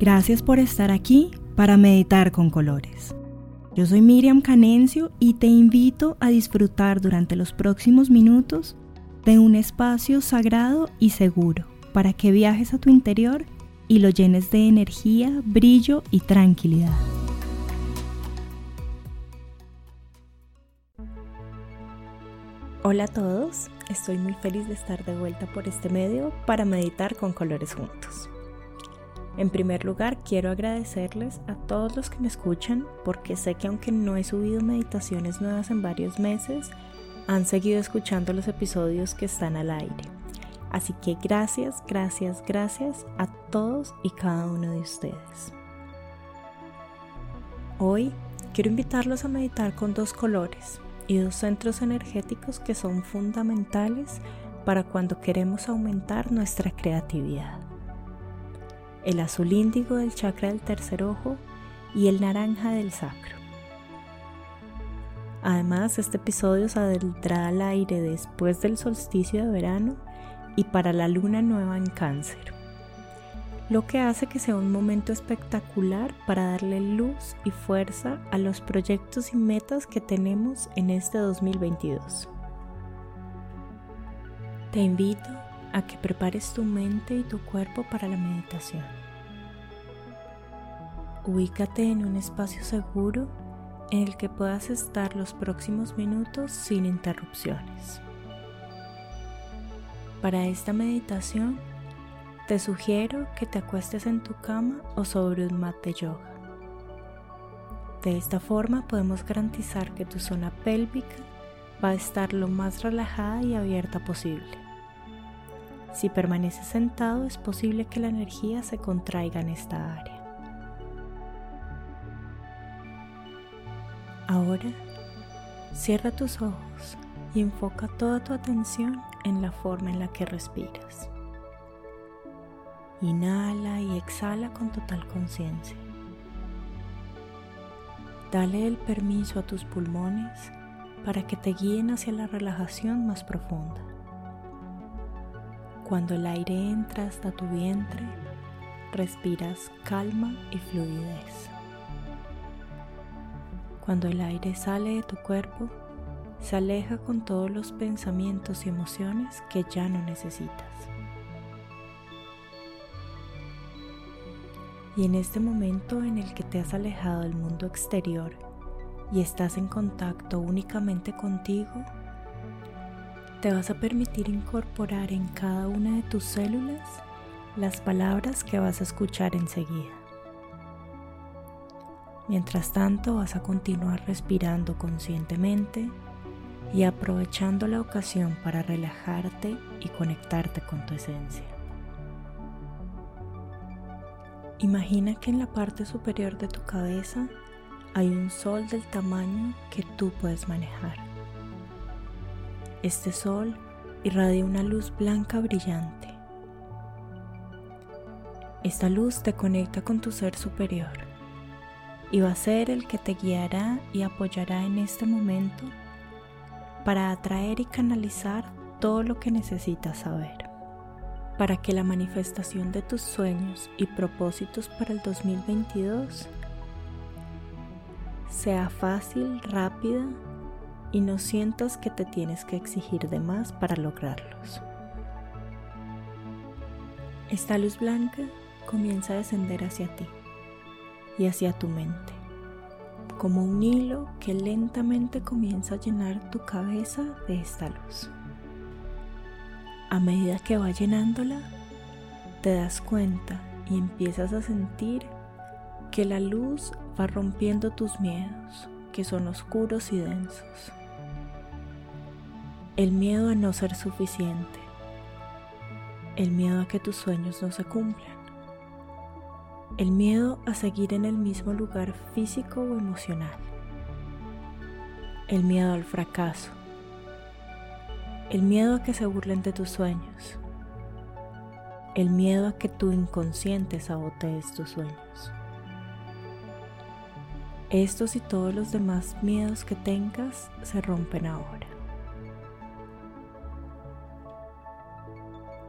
Gracias por estar aquí para meditar con colores. Yo soy Miriam Canencio y te invito a disfrutar durante los próximos minutos de un espacio sagrado y seguro para que viajes a tu interior y lo llenes de energía, brillo y tranquilidad. Hola a todos, estoy muy feliz de estar de vuelta por este medio para meditar con colores juntos. En primer lugar, quiero agradecerles a todos los que me escuchan porque sé que aunque no he subido meditaciones nuevas en varios meses, han seguido escuchando los episodios que están al aire. Así que gracias, gracias, gracias a todos y cada uno de ustedes. Hoy quiero invitarlos a meditar con dos colores y dos centros energéticos que son fundamentales para cuando queremos aumentar nuestra creatividad el azul índigo del chakra del tercer ojo y el naranja del sacro. Además, este episodio saldrá al aire después del solsticio de verano y para la luna nueva en cáncer, lo que hace que sea un momento espectacular para darle luz y fuerza a los proyectos y metas que tenemos en este 2022. Te invito a que prepares tu mente y tu cuerpo para la meditación. Ubícate en un espacio seguro en el que puedas estar los próximos minutos sin interrupciones. Para esta meditación, te sugiero que te acuestes en tu cama o sobre un mat de yoga. De esta forma podemos garantizar que tu zona pélvica va a estar lo más relajada y abierta posible. Si permaneces sentado es posible que la energía se contraiga en esta área. Ahora, cierra tus ojos y enfoca toda tu atención en la forma en la que respiras. Inhala y exhala con total conciencia. Dale el permiso a tus pulmones para que te guíen hacia la relajación más profunda. Cuando el aire entra hasta tu vientre, respiras calma y fluidez. Cuando el aire sale de tu cuerpo, se aleja con todos los pensamientos y emociones que ya no necesitas. Y en este momento en el que te has alejado del mundo exterior y estás en contacto únicamente contigo, te vas a permitir incorporar en cada una de tus células las palabras que vas a escuchar enseguida. Mientras tanto vas a continuar respirando conscientemente y aprovechando la ocasión para relajarte y conectarte con tu esencia. Imagina que en la parte superior de tu cabeza hay un sol del tamaño que tú puedes manejar. Este sol irradia una luz blanca brillante. Esta luz te conecta con tu ser superior y va a ser el que te guiará y apoyará en este momento para atraer y canalizar todo lo que necesitas saber, para que la manifestación de tus sueños y propósitos para el 2022 sea fácil, rápida y no sientas que te tienes que exigir de más para lograrlos. Esta luz blanca comienza a descender hacia ti y hacia tu mente, como un hilo que lentamente comienza a llenar tu cabeza de esta luz. A medida que va llenándola, te das cuenta y empiezas a sentir que la luz va rompiendo tus miedos, que son oscuros y densos el miedo a no ser suficiente, el miedo a que tus sueños no se cumplan, el miedo a seguir en el mismo lugar físico o emocional, el miedo al fracaso, el miedo a que se burlen de tus sueños, el miedo a que tu inconsciente sabotees tus sueños. Estos y todos los demás miedos que tengas se rompen ahora.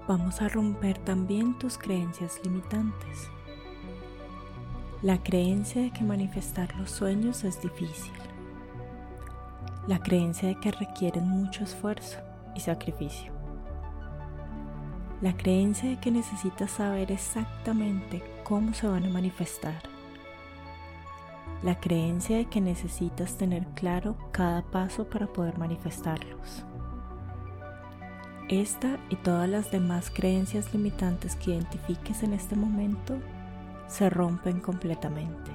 Vamos a romper también tus creencias limitantes. La creencia de que manifestar los sueños es difícil. La creencia de que requieren mucho esfuerzo y sacrificio. La creencia de que necesitas saber exactamente cómo se van a manifestar. La creencia de que necesitas tener claro cada paso para poder manifestarlos. Esta y todas las demás creencias limitantes que identifiques en este momento se rompen completamente.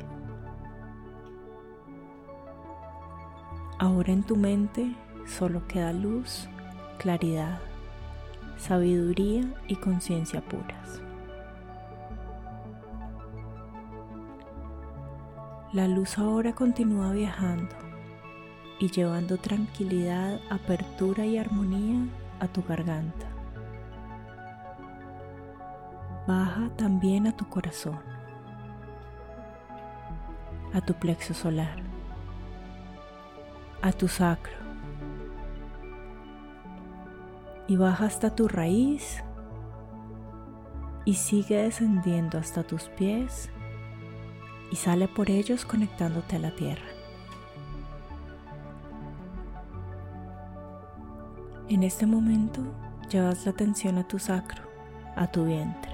Ahora en tu mente solo queda luz, claridad, sabiduría y conciencia puras. La luz ahora continúa viajando y llevando tranquilidad, apertura y armonía a tu garganta. Baja también a tu corazón, a tu plexo solar, a tu sacro y baja hasta tu raíz y sigue descendiendo hasta tus pies y sale por ellos conectándote a la tierra. En este momento llevas la atención a tu sacro, a tu vientre.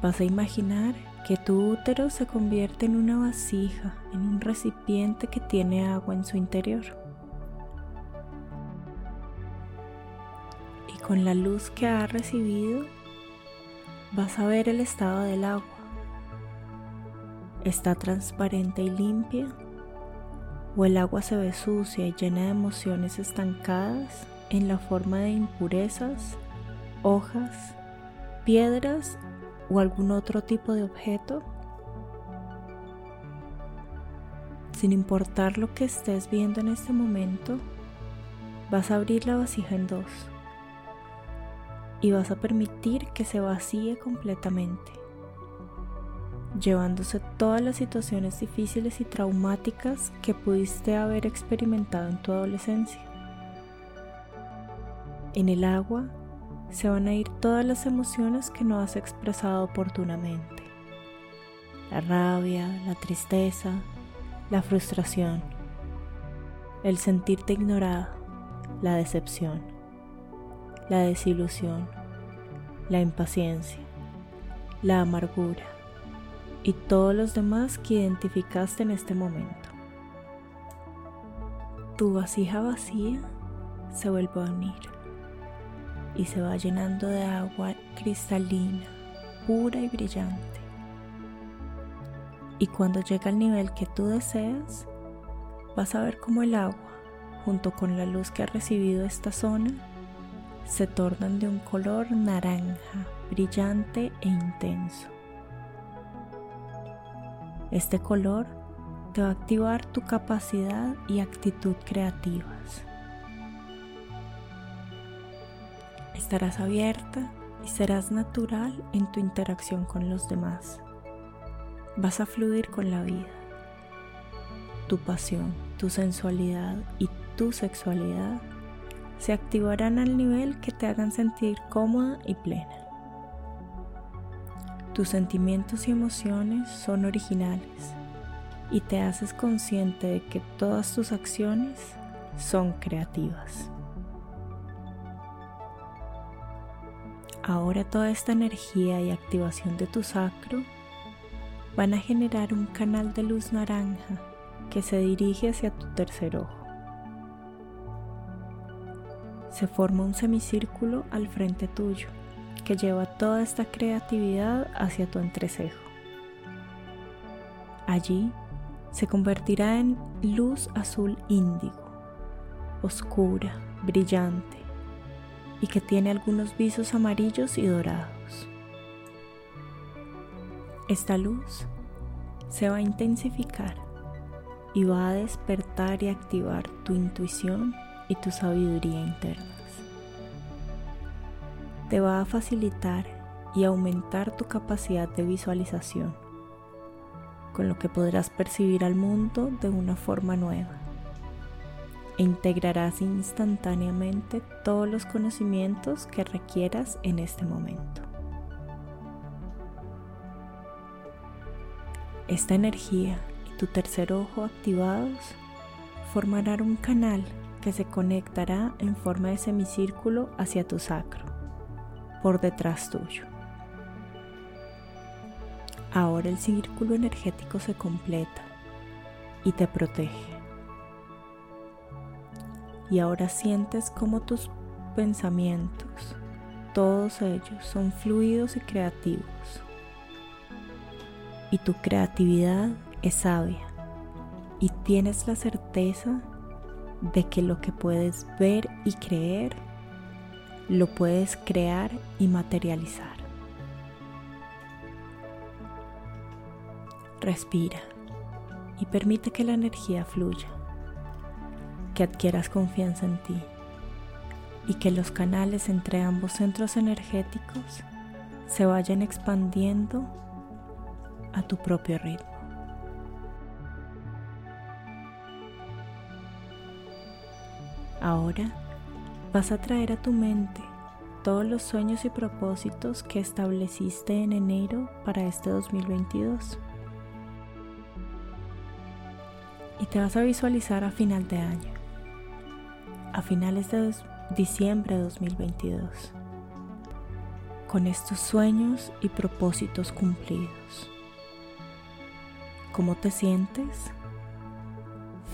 Vas a imaginar que tu útero se convierte en una vasija, en un recipiente que tiene agua en su interior. Y con la luz que ha recibido, vas a ver el estado del agua. Está transparente y limpia o el agua se ve sucia y llena de emociones estancadas en la forma de impurezas, hojas, piedras o algún otro tipo de objeto? Sin importar lo que estés viendo en este momento, vas a abrir la vasija en dos y vas a permitir que se vacíe completamente llevándose todas las situaciones difíciles y traumáticas que pudiste haber experimentado en tu adolescencia. En el agua se van a ir todas las emociones que no has expresado oportunamente. La rabia, la tristeza, la frustración, el sentirte ignorado, la decepción, la desilusión, la impaciencia, la amargura, y todos los demás que identificaste en este momento. Tu vasija vacía se vuelve a unir y se va llenando de agua cristalina, pura y brillante. Y cuando llega al nivel que tú deseas, vas a ver cómo el agua, junto con la luz que ha recibido esta zona, se tornan de un color naranja, brillante e intenso. Este color te va a activar tu capacidad y actitud creativas. Estarás abierta y serás natural en tu interacción con los demás. Vas a fluir con la vida. Tu pasión, tu sensualidad y tu sexualidad se activarán al nivel que te hagan sentir cómoda y plena. Tus sentimientos y emociones son originales y te haces consciente de que todas tus acciones son creativas. Ahora toda esta energía y activación de tu sacro van a generar un canal de luz naranja que se dirige hacia tu tercer ojo. Se forma un semicírculo al frente tuyo que lleva toda esta creatividad hacia tu entrecejo. Allí se convertirá en luz azul índigo, oscura, brillante y que tiene algunos visos amarillos y dorados. Esta luz se va a intensificar y va a despertar y activar tu intuición y tu sabiduría interna te va a facilitar y aumentar tu capacidad de visualización, con lo que podrás percibir al mundo de una forma nueva e integrarás instantáneamente todos los conocimientos que requieras en este momento. Esta energía y tu tercer ojo activados formarán un canal que se conectará en forma de semicírculo hacia tu sacro, por detrás tuyo. Ahora el círculo energético se completa y te protege. Y ahora sientes como tus pensamientos, todos ellos son fluidos y creativos. Y tu creatividad es sabia y tienes la certeza de que lo que puedes ver y creer, lo puedes crear y materializar. Respira y permite que la energía fluya, que adquieras confianza en ti y que los canales entre ambos centros energéticos se vayan expandiendo a tu propio ritmo. Ahora vas a traer a tu mente todos los sueños y propósitos que estableciste en enero para este 2022. Y te vas a visualizar a final de año, a finales de diciembre de 2022, con estos sueños y propósitos cumplidos. ¿Cómo te sientes?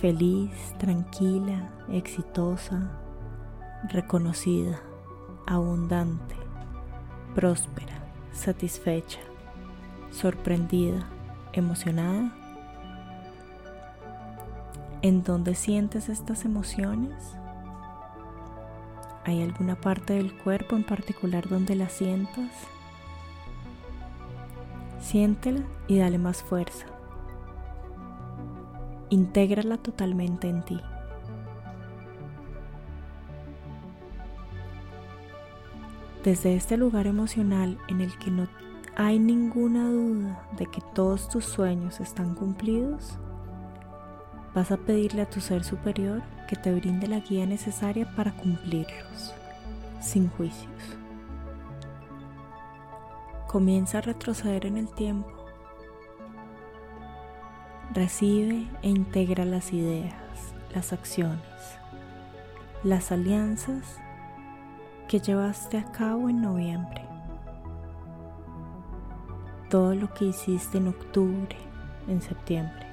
Feliz, tranquila, exitosa, reconocida, abundante, próspera, satisfecha, sorprendida, emocionada ¿En dónde sientes estas emociones? ¿Hay alguna parte del cuerpo en particular donde la sientas? Siéntela y dale más fuerza. Intégrala totalmente en ti. Desde este lugar emocional en el que no hay ninguna duda de que todos tus sueños están cumplidos, vas a pedirle a tu ser superior que te brinde la guía necesaria para cumplirlos, sin juicios. Comienza a retroceder en el tiempo. Recibe e integra las ideas, las acciones, las alianzas que llevaste a cabo en noviembre. Todo lo que hiciste en octubre, en septiembre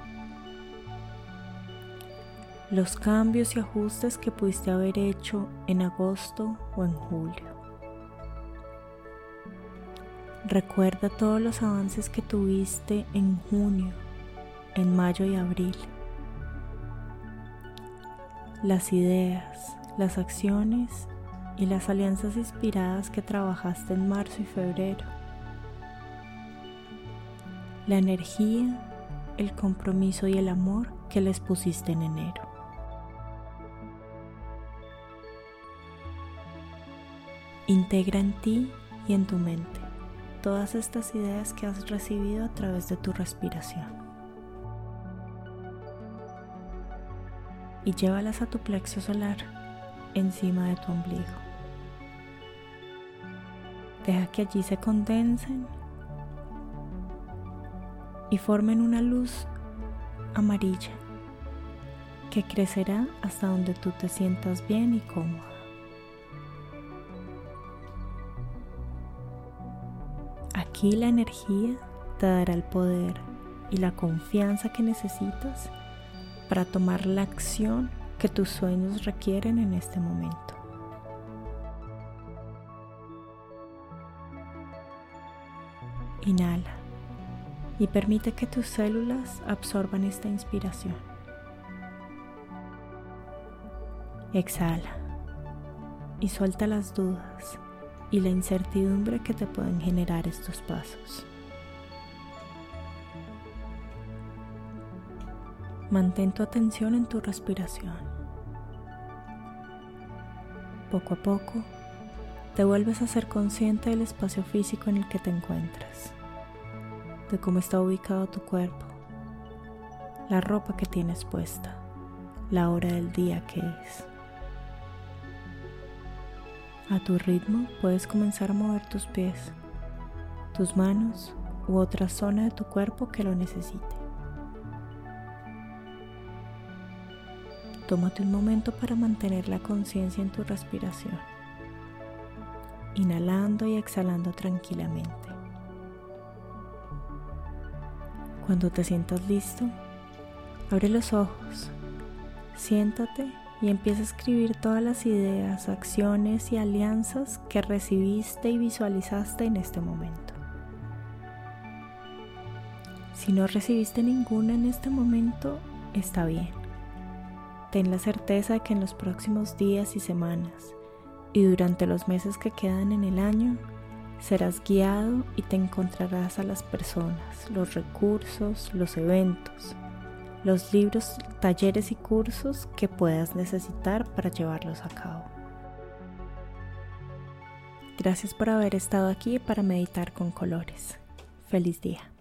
los cambios y ajustes que pudiste haber hecho en agosto o en julio. Recuerda todos los avances que tuviste en junio, en mayo y abril. Las ideas, las acciones y las alianzas inspiradas que trabajaste en marzo y febrero. La energía, el compromiso y el amor que les pusiste en enero. Integra en ti y en tu mente todas estas ideas que has recibido a través de tu respiración. Y llévalas a tu plexo solar encima de tu ombligo. Deja que allí se condensen y formen una luz amarilla que crecerá hasta donde tú te sientas bien y cómoda. Aquí la energía te dará el poder y la confianza que necesitas para tomar la acción que tus sueños requieren en este momento. Inhala y permite que tus células absorban esta inspiración. Exhala y suelta las dudas y la incertidumbre que te pueden generar estos pasos. Mantén tu atención en tu respiración. Poco a poco, te vuelves a ser consciente del espacio físico en el que te encuentras, de cómo está ubicado tu cuerpo, la ropa que tienes puesta, la hora del día que es. A tu ritmo puedes comenzar a mover tus pies, tus manos u otra zona de tu cuerpo que lo necesite. Tómate un momento para mantener la conciencia en tu respiración, inhalando y exhalando tranquilamente. Cuando te sientas listo, abre los ojos, siéntate y empieza a escribir todas las ideas, acciones y alianzas que recibiste y visualizaste en este momento. Si no recibiste ninguna en este momento, está bien. Ten la certeza de que en los próximos días y semanas y durante los meses que quedan en el año, serás guiado y te encontrarás a las personas, los recursos, los eventos, los libros, talleres y cursos que puedas necesitar para llevarlos a cabo. Gracias por haber estado aquí para meditar con colores. Feliz día.